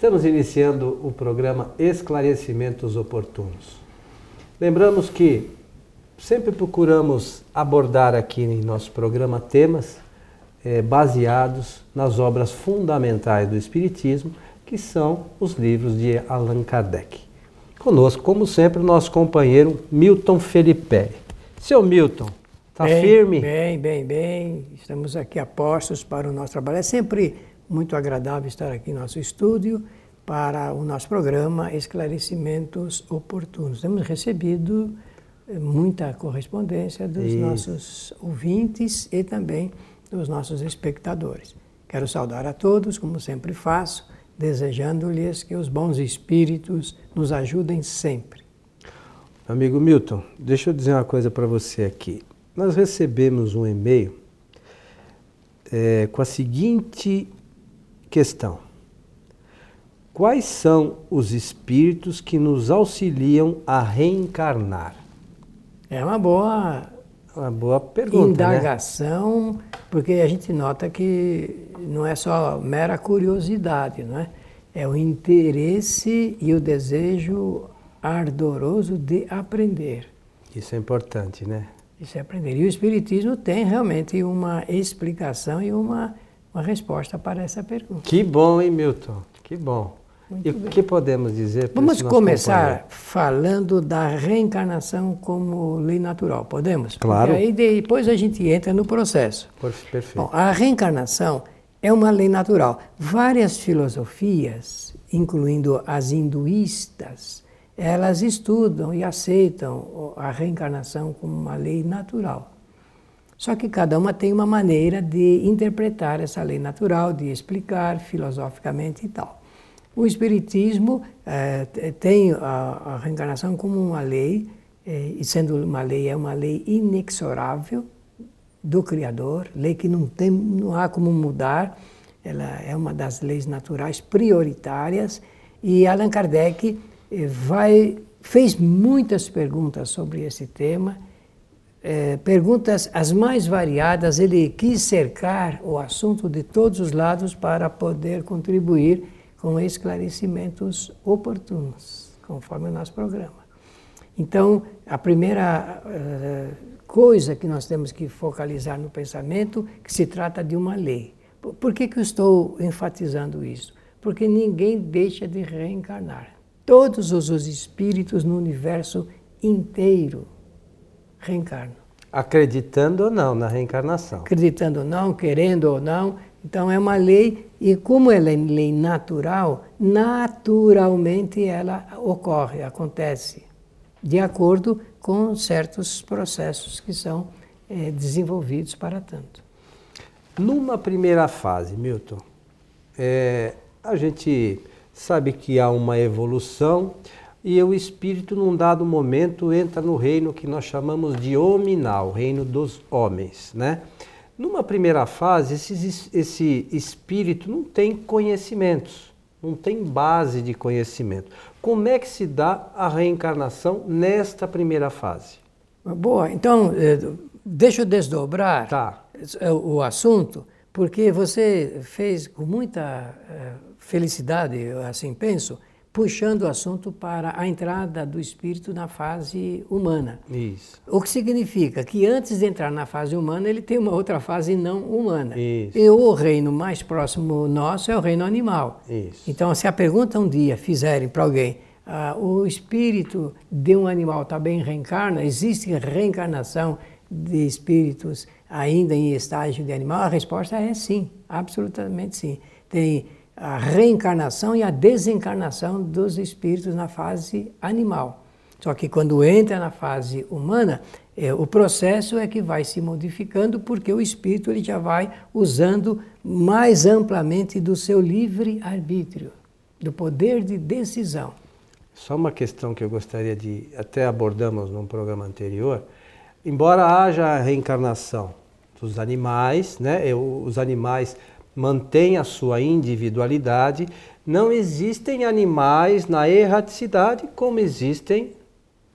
Estamos iniciando o programa Esclarecimentos Oportunos. Lembramos que sempre procuramos abordar aqui em nosso programa temas eh, baseados nas obras fundamentais do Espiritismo, que são os livros de Allan Kardec. Conosco, como sempre, o nosso companheiro Milton Felipe. Seu Milton, está firme? Bem, bem, bem. Estamos aqui a postos para o nosso trabalho. É sempre muito agradável estar aqui no nosso estúdio para o nosso programa Esclarecimentos Oportunos. Temos recebido eh, muita correspondência dos Isso. nossos ouvintes e também dos nossos espectadores. Quero saudar a todos, como sempre faço, desejando-lhes que os bons espíritos nos ajudem sempre. Amigo Milton, deixa eu dizer uma coisa para você aqui. Nós recebemos um e-mail é, com a seguinte Questão: Quais são os espíritos que nos auxiliam a reencarnar? É uma boa, uma boa pergunta. Né? Indagação, né? porque a gente nota que não é só mera curiosidade, não é? É o interesse e o desejo ardoroso de aprender. Isso é importante, né? Isso é aprender. E o Espiritismo tem realmente uma explicação e uma uma resposta para essa pergunta. Que bom, hein, Milton? Que bom. Muito e o que podemos dizer para Vamos começar companheiro? falando da reencarnação como lei natural, podemos? Claro. Porque aí depois a gente entra no processo. Perfeito. Bom, a reencarnação é uma lei natural. Várias filosofias, incluindo as hinduístas, elas estudam e aceitam a reencarnação como uma lei natural. Só que cada uma tem uma maneira de interpretar essa lei natural, de explicar filosoficamente e tal. O Espiritismo eh, tem a, a, reencarnação como uma lei, eh, e sendo uma lei, é uma lei inexorável do Criador, lei que não, tem, não há como mudar, ela é uma das leis naturais prioritárias, e Allan Kardec eh, vai, fez muitas perguntas sobre esse tema é, perguntas as mais variadas, ele quis cercar o assunto de todos os lados para poder contribuir com esclarecimentos oportunos, conforme o nosso programa. Então, a primeira uh, coisa que nós temos que focalizar no pensamento que se trata de uma lei. Por que, que eu estou enfatizando isso? Porque ninguém deixa de reencarnar. Todos os espíritos no universo inteiro reencarnam. Acreditando ou não na reencarnação. Acreditando ou não, querendo ou não. Então é uma lei, e como ela é lei natural, naturalmente ela ocorre, acontece, de acordo com certos processos que são é, desenvolvidos para tanto. Numa primeira fase, Milton, é, a gente sabe que há uma evolução e o espírito, num dado momento, entra no reino que nós chamamos de hominal, o reino dos homens. Né? Numa primeira fase, esse, esse espírito não tem conhecimentos, não tem base de conhecimento. Como é que se dá a reencarnação nesta primeira fase? Boa, então eh, deixa eu desdobrar tá. o assunto, porque você fez com muita eh, felicidade, assim penso, puxando o assunto para a entrada do espírito na fase humana. Isso. O que significa que antes de entrar na fase humana, ele tem uma outra fase não humana. Isso. E o reino mais próximo nosso é o reino animal. Isso. Então, se a pergunta um dia fizerem para alguém, ah, o espírito de um animal também reencarna? Existe reencarnação de espíritos ainda em estágio de animal? A resposta é sim, absolutamente sim. Tem a reencarnação e a desencarnação dos espíritos na fase animal. Só que quando entra na fase humana, é, o processo é que vai se modificando porque o espírito ele já vai usando mais amplamente do seu livre arbítrio, do poder de decisão. Só uma questão que eu gostaria de até abordamos num programa anterior, embora haja a reencarnação dos animais, né? Os animais mantém a sua individualidade. Não existem animais na erraticidade como existem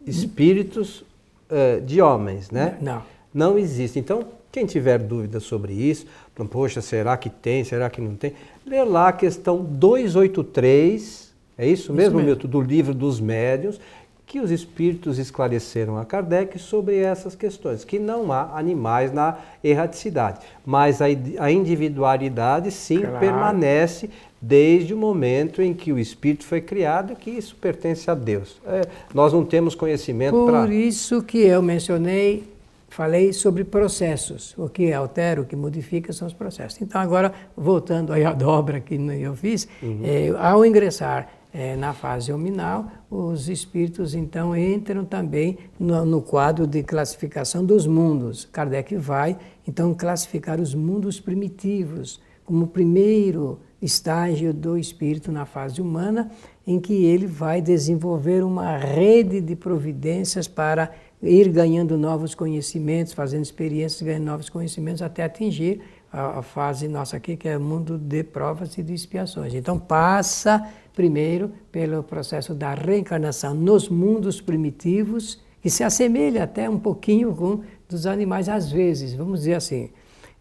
espíritos uh, de homens, né? Não. Não existe. Então, Quem tiver dúvida sobre isso, poxa, será que tem, será que não tem? Lê lá a questão 283, é isso, isso mesmo, mesmo, Milton, do livro dos médios, que os espíritos esclareceram a Kardec sobre essas questões, que não há animais na erraticidade, mas a, individualidade sim claro. permanece desde o momento em que o espírito foi criado e que isso pertence a Deus. É, nós não temos conhecimento para... Por isso que eu mencionei, falei sobre processos. O que altera, o que modifica são os processos. Então agora, voltando aí à dobra que eu fiz, uhum. é, ao ingressar é, na fase hominal, os espíritos então entram também no, no, quadro de classificação dos mundos. Kardec vai então classificar os mundos primitivos como o primeiro estágio do espírito na fase humana, em que ele vai desenvolver uma rede de providências para ir ganhando novos conhecimentos, fazendo experiências, ganhando novos conhecimentos até atingir a, a fase nossa aqui, que é o mundo de provas e de expiações. Então passa primeiro pelo processo da reencarnação nos mundos primitivos, que se assemelha até um pouquinho com dos animais às vezes, vamos dizer assim.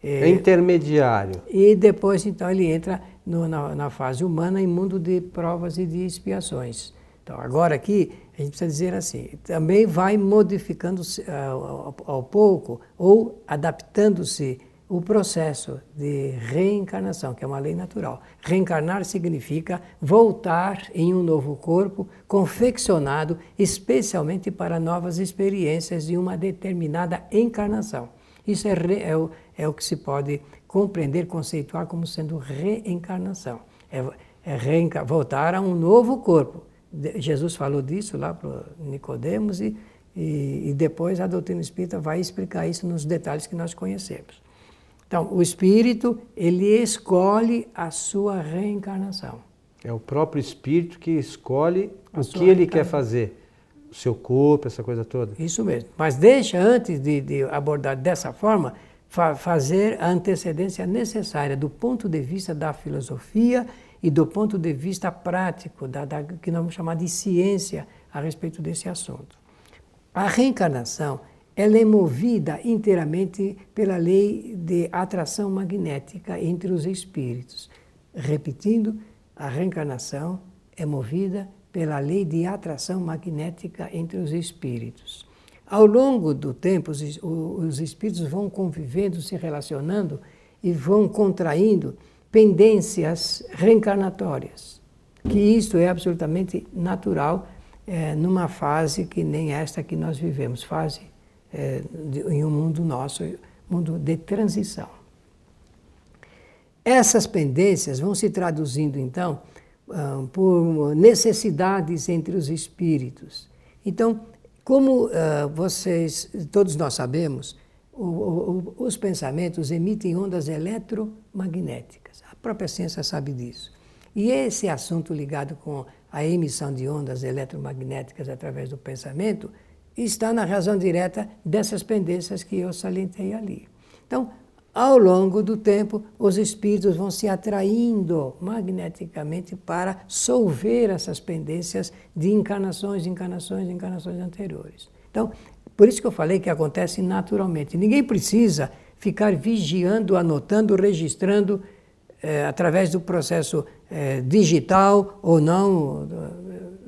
É, é intermediário. E depois, então, ele entra no, na, na, fase humana em mundo de provas e de expiações. Então, agora aqui, a gente precisa dizer assim, também vai modificando uh, ao, ao pouco ou adaptando-se o processo de reencarnação, que é uma lei natural. Reencarnar significa voltar em um novo corpo, confeccionado especialmente para novas experiências de uma determinada encarnação. Isso é, é, o, é o que se pode compreender, conceituar como sendo reencarnação. É, é reenca, voltar a um novo corpo. Jesus falou disso lá para Nicodemos e, e, e depois a doutrina espírita vai explicar isso nos detalhes que nós conhecemos. Então, o espírito, ele escolhe a sua reencarnação. É o próprio espírito que escolhe a o que ele quer fazer. O seu corpo, essa coisa toda. Isso mesmo. Mas deixa, antes de, de abordar dessa forma, fa fazer a antecedência necessária do ponto de vista da filosofia e do ponto de vista prático, da, da, que nós vamos chamar de ciência a respeito desse assunto. A reencarnação ela é movida inteiramente pela lei de atração magnética entre os espíritos. Repetindo, a reencarnação é movida pela lei de atração magnética entre os espíritos. Ao longo do tempo, os, os espíritos vão convivendo, se relacionando e vão contraindo pendências reencarnatórias, que isto é absolutamente natural é, numa fase que nem esta que nós vivemos, fase é, em um mundo nosso, mundo de transição. Essas pendências vão se traduzindo, então, uh, por necessidades entre os espíritos. Então, como uh, vocês, todos nós sabemos, os pensamentos emitem ondas eletromagnéticas. A própria ciência sabe disso. E esse assunto ligado com a emissão de ondas eletromagnéticas através do pensamento está na razão direta dessas pendências que eu salientei ali. Então, ao longo do tempo, os espíritos vão se atraindo magneticamente para solver essas pendências de encarnações, encarnações, encarnações anteriores. Então, por isso que eu falei que acontece naturalmente. Ninguém precisa ficar vigiando, anotando, registrando eh, através do processo eh, digital ou não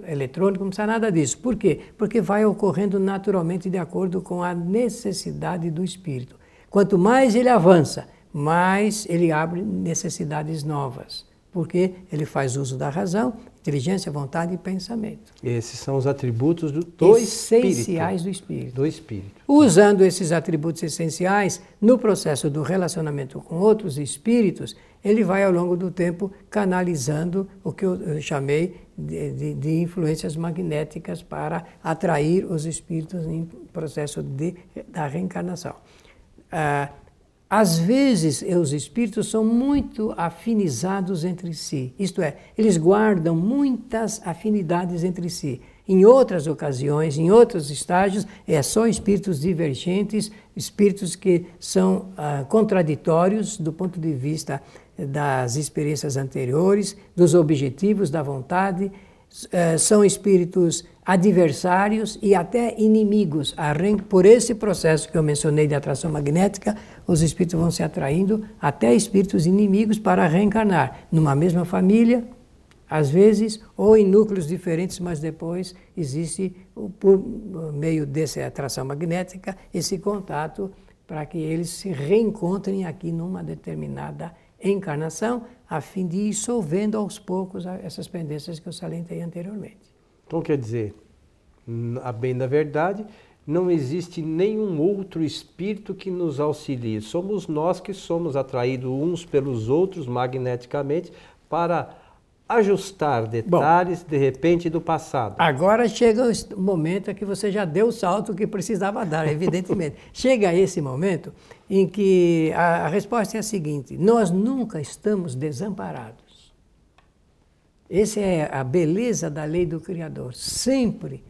eletrônico, não precisa nada disso. Por quê? Porque vai ocorrendo naturalmente de acordo com a necessidade do espírito. Quanto mais ele avança, mais ele abre necessidades novas, porque ele faz uso da razão, inteligência, vontade e pensamento. Esses são os atributos do, do essenciais espírito. do espírito. Do espírito. Usando esses atributos essenciais no processo do relacionamento com outros espíritos, ele vai ao longo do tempo canalizando o que eu chamei de, de, de, influências magnéticas para atrair os espíritos em processo de, da reencarnação. Ah, às vezes, os espíritos são muito afinizados entre si, isto é, eles guardam muitas afinidades entre si. Em outras ocasiões, em outros estágios, é só espíritos divergentes, espíritos que são ah, contraditórios do ponto de vista das experiências anteriores, dos objetivos, da vontade, eh, são espíritos adversários e até inimigos. Por esse processo que eu mencionei de atração magnética, os espíritos vão se atraindo até espíritos inimigos para reencarnar numa mesma família, às vezes, ou em núcleos diferentes, mas depois existe, por meio dessa atração magnética, esse contato para que eles se reencontrem aqui numa determinada encarnação, a fim de ir solvendo aos poucos essas pendências que eu salientei anteriormente. Então, quer dizer, a bem da verdade, não existe nenhum outro espírito que nos auxilie. Somos nós que somos atraídos uns pelos outros magneticamente para ajustar detalhes, Bom, de repente, do passado. Agora chega o momento em que você já deu o salto que precisava dar, evidentemente. chega esse momento em que a, a resposta é a seguinte: nós nunca estamos desamparados. Essa é a beleza da lei do Criador. Sempre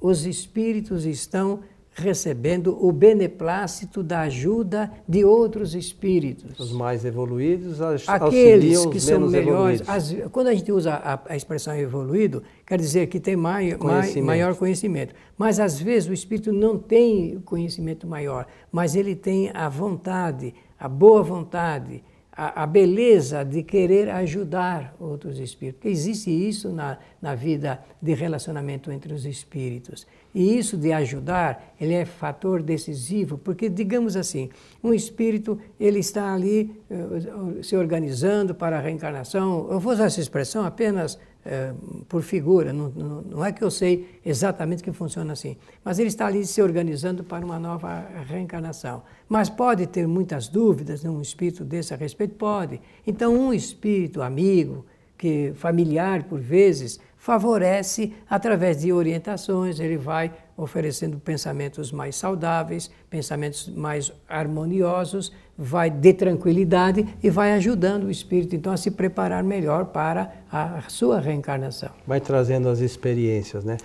os espíritos estão recebendo o beneplácito da ajuda de outros espíritos. Os mais evoluídos Aqueles que são melhores. As, quando a gente usa a, a, expressão evoluído, quer dizer que tem mai, conhecimento. maior conhecimento. Mas às vezes o espírito não tem conhecimento maior, mas ele tem a vontade, a boa vontade, a, a, beleza de querer ajudar outros espíritos. Porque existe isso na, na vida de relacionamento entre os espíritos. E isso de ajudar, ele é fator decisivo, porque, digamos assim, um espírito, ele está ali uh, se organizando para a reencarnação. Eu vou usar essa expressão apenas uh, por figura, não, não, é que eu sei exatamente que funciona assim, mas ele está ali se organizando para uma nova reencarnação. Mas pode ter muitas dúvidas num espírito desse a respeito? Pode. Então, um espírito amigo, que familiar por vezes, favorece através de orientações, ele vai oferecendo pensamentos mais saudáveis, pensamentos mais harmoniosos, vai de tranquilidade e vai ajudando o espírito então a se preparar melhor para a sua reencarnação. Vai trazendo as experiências, né?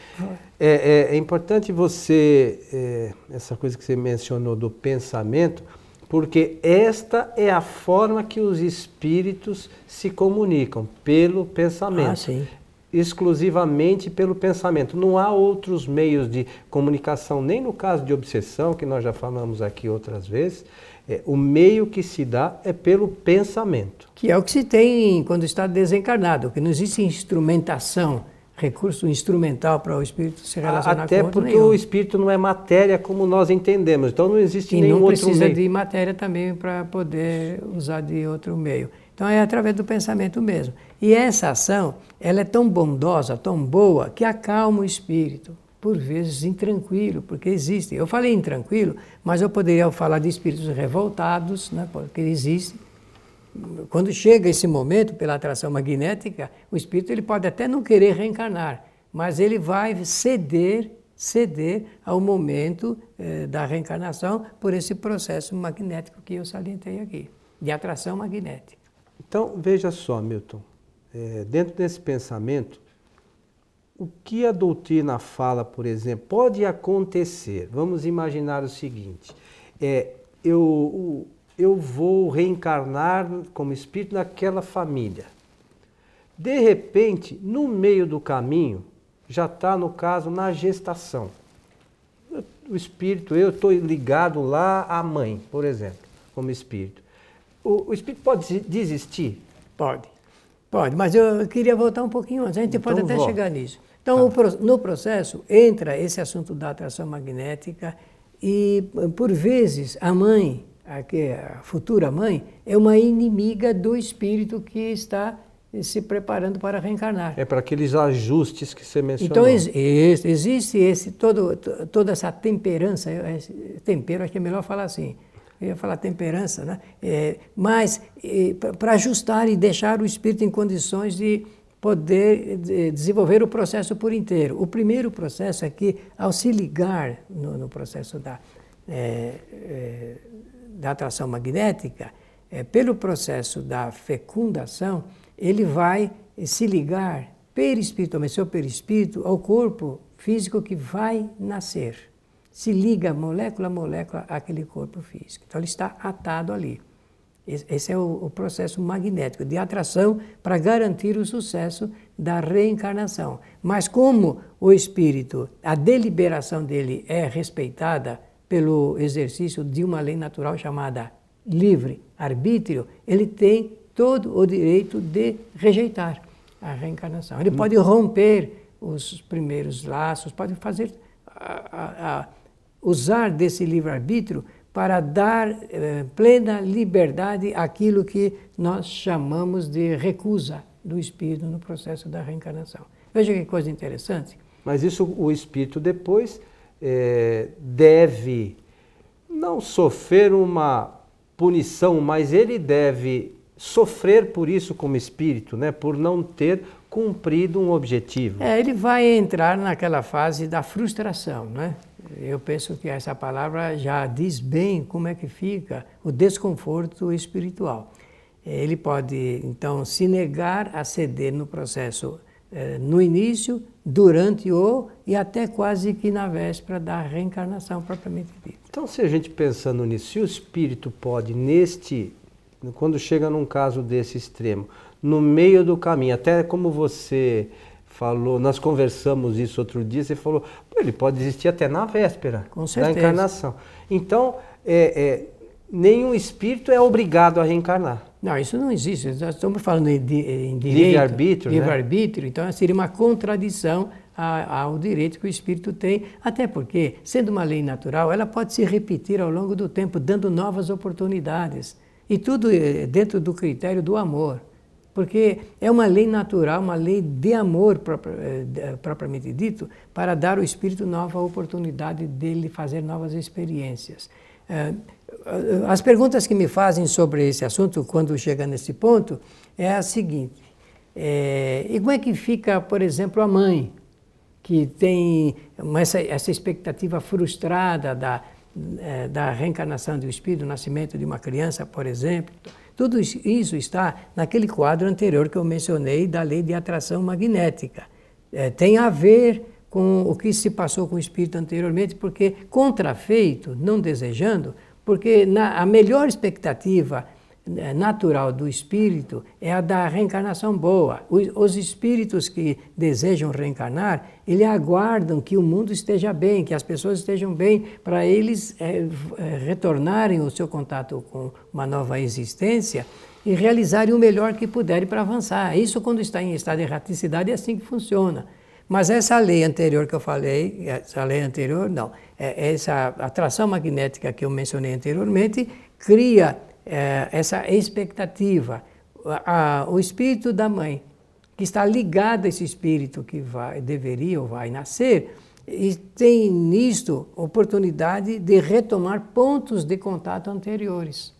É, é, é importante você, é, essa coisa que você mencionou do pensamento, porque esta é a forma que os espíritos se comunicam, pelo pensamento. Ah, sim exclusivamente pelo pensamento. Não há outros meios de comunicação, nem no caso de obsessão, que nós já falamos aqui outras vezes. É, o meio que se dá é pelo pensamento. Que é o que se tem quando está desencarnado, que não existe instrumentação, recurso instrumental para o espírito se relacionar Até com porque nenhum. o espírito não é matéria como nós entendemos, então não existe e nenhum outro meio. não precisa de matéria também para poder usar de outro meio. Então é através do pensamento mesmo. E essa ação, ela é tão bondosa, tão boa, que acalma o espírito. Por vezes intranquilo, porque existe. Eu falei intranquilo, mas eu poderia falar de espíritos revoltados, né, porque existe. Quando chega esse momento, pela atração magnética, o espírito ele pode até não querer reencarnar, mas ele vai ceder ceder ao momento eh, da reencarnação por esse processo magnético que eu salientei aqui, de atração magnética. Então, veja só, Milton, é, dentro desse pensamento, o que a doutrina fala, por exemplo, pode acontecer. Vamos imaginar o seguinte: é, eu, eu vou reencarnar como espírito naquela família. De repente, no meio do caminho, já está, no caso, na gestação. O espírito, eu estou ligado lá à mãe, por exemplo, como espírito. O, o espírito pode desistir? Pode. Pode, mas eu queria voltar um pouquinho antes. A gente então, pode até volta. chegar nisso. Então, tá. no processo, entra esse assunto da atração magnética e, por vezes, a mãe, a, a futura mãe, é uma inimiga do espírito que está se preparando para reencarnar. É para aqueles ajustes que você mencionou. Então, existe esse, todo, toda essa temperança, tempero, acho que é melhor falar assim, eu ia falar temperança, né? É, mas é, para ajustar e deixar o espírito em condições de poder de desenvolver o processo por inteiro. O primeiro processo é que, ao se ligar no, no processo da, é, é da atração magnética, é, pelo processo da fecundação, ele vai se ligar perispiritualmente, seu perispírito, ao corpo físico que vai nascer se liga molécula a molécula àquele corpo físico. Então ele está atado ali. Esse é o, processo magnético de atração para garantir o sucesso da reencarnação. Mas como o espírito, a deliberação dele é respeitada pelo exercício de uma lei natural chamada livre arbítrio, ele tem todo o direito de rejeitar a reencarnação. Ele pode romper os primeiros laços, pode fazer a, a, a usar desse livre arbítrio para dar eh, plena liberdade àquilo que nós chamamos de recusa do espírito no processo da reencarnação. Veja que coisa interessante. Mas isso o espírito depois é, deve não sofrer uma punição, mas ele deve sofrer por isso como espírito, né? por não ter cumprido um objetivo. É, ele vai entrar naquela fase da frustração, né? Eu penso que essa palavra já diz bem como é que fica o desconforto espiritual. Ele pode, então, se negar a ceder no processo eh, no início, durante o e até quase que na véspera da reencarnação propriamente dita. Então, se a gente pensando nisso, se o espírito pode, neste, quando chega num caso desse extremo, no meio do caminho, até como você falou, nós conversamos isso outro dia, você falou, ele pode existir até na véspera da encarnação. Então, é, é, nenhum espírito é obrigado a reencarnar. Não, isso não existe. Nós estamos falando em, em direito. Livre-arbítrio. Livre-arbítrio, né? então seria uma contradição ao direito que o espírito tem, até porque, sendo uma lei natural, ela pode se repetir ao longo do tempo, dando novas oportunidades. E tudo é dentro do critério do amor porque é uma lei natural, uma lei de amor eh, propriamente dito, para dar ao espírito nova oportunidade dele fazer novas experiências. Eh, as perguntas que me fazem sobre esse assunto, quando chega nesse ponto, é a seguinte: é, e como é que fica, por exemplo, a mãe, que tem essa, essa expectativa frustrada da, da reencarnação do espírito, do nascimento de uma criança, por exemplo? Tudo isso está naquele quadro anterior que eu mencionei da lei de atração magnética. É, tem a ver com o que se passou com o espírito anteriormente, porque contrafeito, não desejando, porque na, a melhor expectativa natural do espírito é a da reencarnação boa. Os, os, espíritos que desejam reencarnar, eles aguardam que o mundo esteja bem, que as pessoas estejam bem, para eles é, retornarem o seu contato com uma nova existência e realizarem o melhor que puderem para avançar. Isso, quando está em estado de erraticidade, é assim que funciona. Mas essa lei anterior que eu falei, essa lei anterior, não, é, essa atração magnética que eu mencionei anteriormente, cria é, essa expectativa. A, o espírito da mãe, que está ligado a esse espírito que vai, deveria ou vai nascer, e tem nisto oportunidade de retomar pontos de contato anteriores.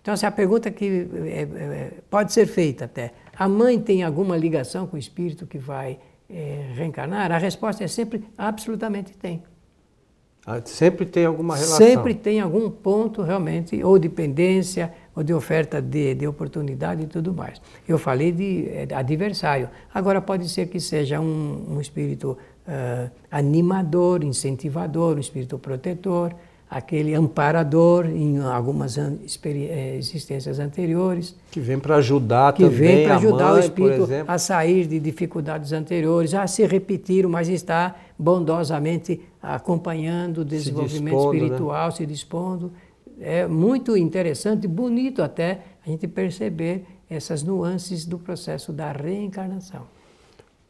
Então, essa é a pergunta que é, é, pode ser feita até. A mãe tem alguma ligação com o espírito que vai é, reencarnar? A resposta é sempre absolutamente tem. Ah, sempre tem alguma relação. Sempre tem algum ponto realmente, ou dependência, ou de oferta de, de oportunidade e tudo mais. Eu falei de, eh, adversário. Agora pode ser que seja um, um espírito uh, animador, incentivador, um espírito protetor, aquele amparador em algumas eh, existências anteriores. Que vem para ajudar que também Que vem para ajudar mãe, o espírito a sair de dificuldades anteriores, a se repetir, mas está bondosamente acompanhando o desenvolvimento se dispondo, né? espiritual, né? se dispondo. É muito interessante, bonito até a gente perceber essas nuances do processo da reencarnação.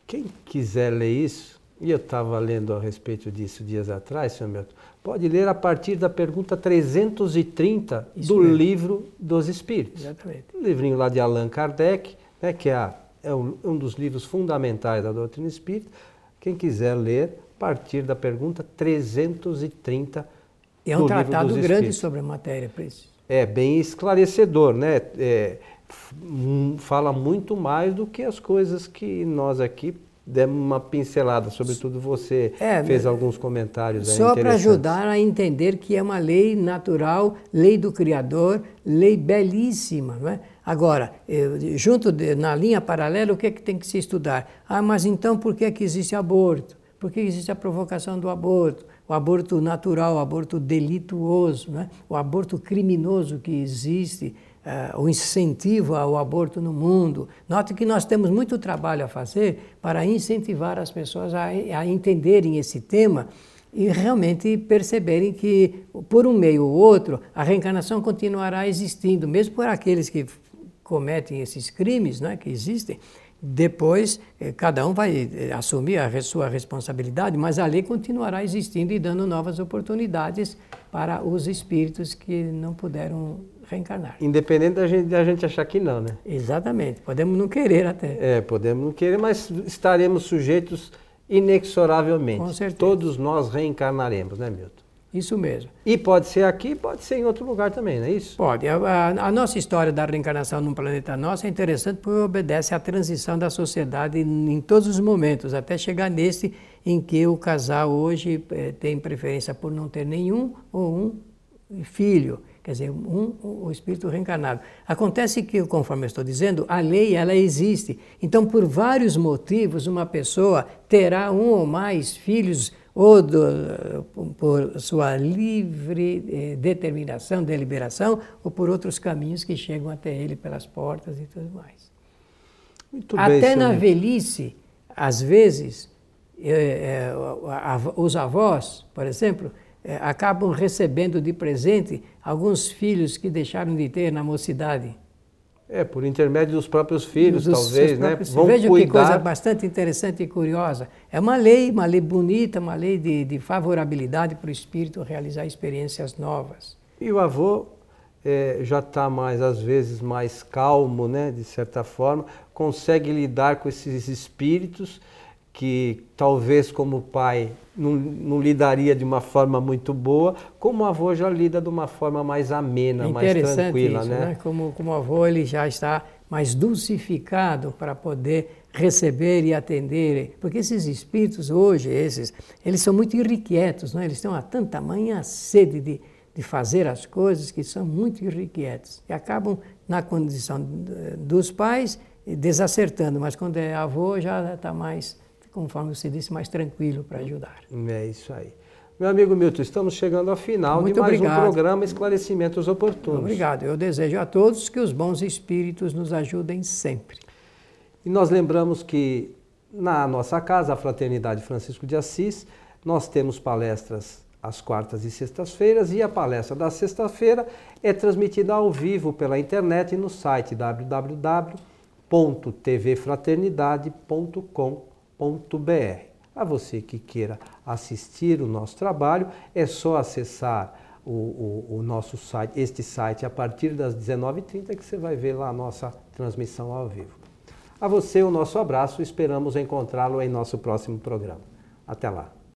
Quem quiser ler isso, e eu estava lendo a respeito disso dias atrás, senhor Milton, pode ler a partir da pergunta 330 isso do mesmo. Livro dos Espíritos. Exatamente. Um livrinho lá de Allan Kardec, né, que é, a, é um, um dos livros fundamentais da doutrina espírita. Quem quiser ler, partir da pergunta 330 É um tratado grande sobre a matéria, Príncipe. É, bem esclarecedor, né? É, fala muito mais do que as coisas que nós aqui demos uma pincelada, sobretudo você é, fez alguns comentários Só para ajudar a entender que é uma lei natural, lei do Criador, lei belíssima. Não é? Agora, junto de, na linha paralela, o que, é que tem que se estudar? Ah, mas então por que, é que existe aborto? Por que existe a provocação do aborto? O aborto natural, o aborto delituoso, né? o aborto criminoso que existe uh, o incentivo ao aborto no mundo. Note que nós temos muito trabalho a fazer para incentivar as pessoas a, a entenderem esse tema e realmente perceberem que, por um meio ou outro, a reencarnação continuará existindo, mesmo por aqueles que cometem esses crimes né, que existem. Depois, eh, cada um vai eh, assumir a sua responsabilidade, mas a lei continuará existindo e dando novas oportunidades para os espíritos que não puderam reencarnar. Independente da gente, da gente achar que não, né? Exatamente. Podemos não querer até. É, podemos não querer, mas estaremos sujeitos inexoravelmente. Com certeza. Todos nós reencarnaremos, né, Milton? Isso mesmo. E pode ser aqui, pode ser em outro lugar também, não é isso? Pode. A, a, a nossa história da reencarnação num planeta nosso é interessante porque obedece à transição da sociedade em, em todos os momentos, até chegar nesse em que o casal hoje eh, tem preferência por não ter nenhum ou um filho quer dizer, um, o espírito reencarnado. Acontece que, conforme eu estou dizendo, a lei ela existe. Então, por vários motivos, uma pessoa terá um ou mais filhos ou do, por sua livre eh, determinação, deliberação, ou por outros caminhos que chegam até ele pelas portas e tudo mais. Muito até bem, na velhice, às vezes, eh, eh, os avós, por exemplo, é, acabam recebendo de presente alguns filhos que deixaram de ter na mocidade. É, por intermédio dos próprios filhos, dos talvez, né? Vão Veja cuidar... que coisa bastante interessante e curiosa. É uma lei, uma lei bonita, uma lei de, de favorabilidade para o espírito realizar experiências novas. E o avô é, já está mais, às vezes, mais calmo, né? De certa forma, consegue lidar com esses espíritos que talvez como pai não, não, lidaria de uma forma muito boa, como avô já lida de uma forma mais amena, mais tranquila, isso, né? né? Como, como avô ele já está mais dulcificado para poder receber e atender, porque esses espíritos hoje, esses, eles são muito irrequietos, né? eles têm uma tanta manha sede de, de fazer as coisas que são muito irrequietos e acabam na condição dos pais desacertando, mas quando é avô já está mais conforme você disse, mais tranquilo para ajudar. É isso aí. Meu amigo Milton, estamos chegando ao final Muito de mais obrigado. um programa Esclarecimentos Oportunos. Obrigado. Eu desejo a todos que os bons espíritos nos ajudem sempre. E nós lembramos que na nossa casa, a Fraternidade Francisco de Assis, nós temos palestras às quartas e sextas-feiras e a palestra da sexta-feira é transmitida ao vivo pela internet no site www.tvfraternidade.com.br a você que queira assistir o nosso trabalho, é só acessar o, o, o nosso site, este site, a partir das 19h30, que você vai ver lá a nossa transmissão ao vivo. A você o nosso abraço, esperamos encontrá-lo em nosso próximo programa. Até lá.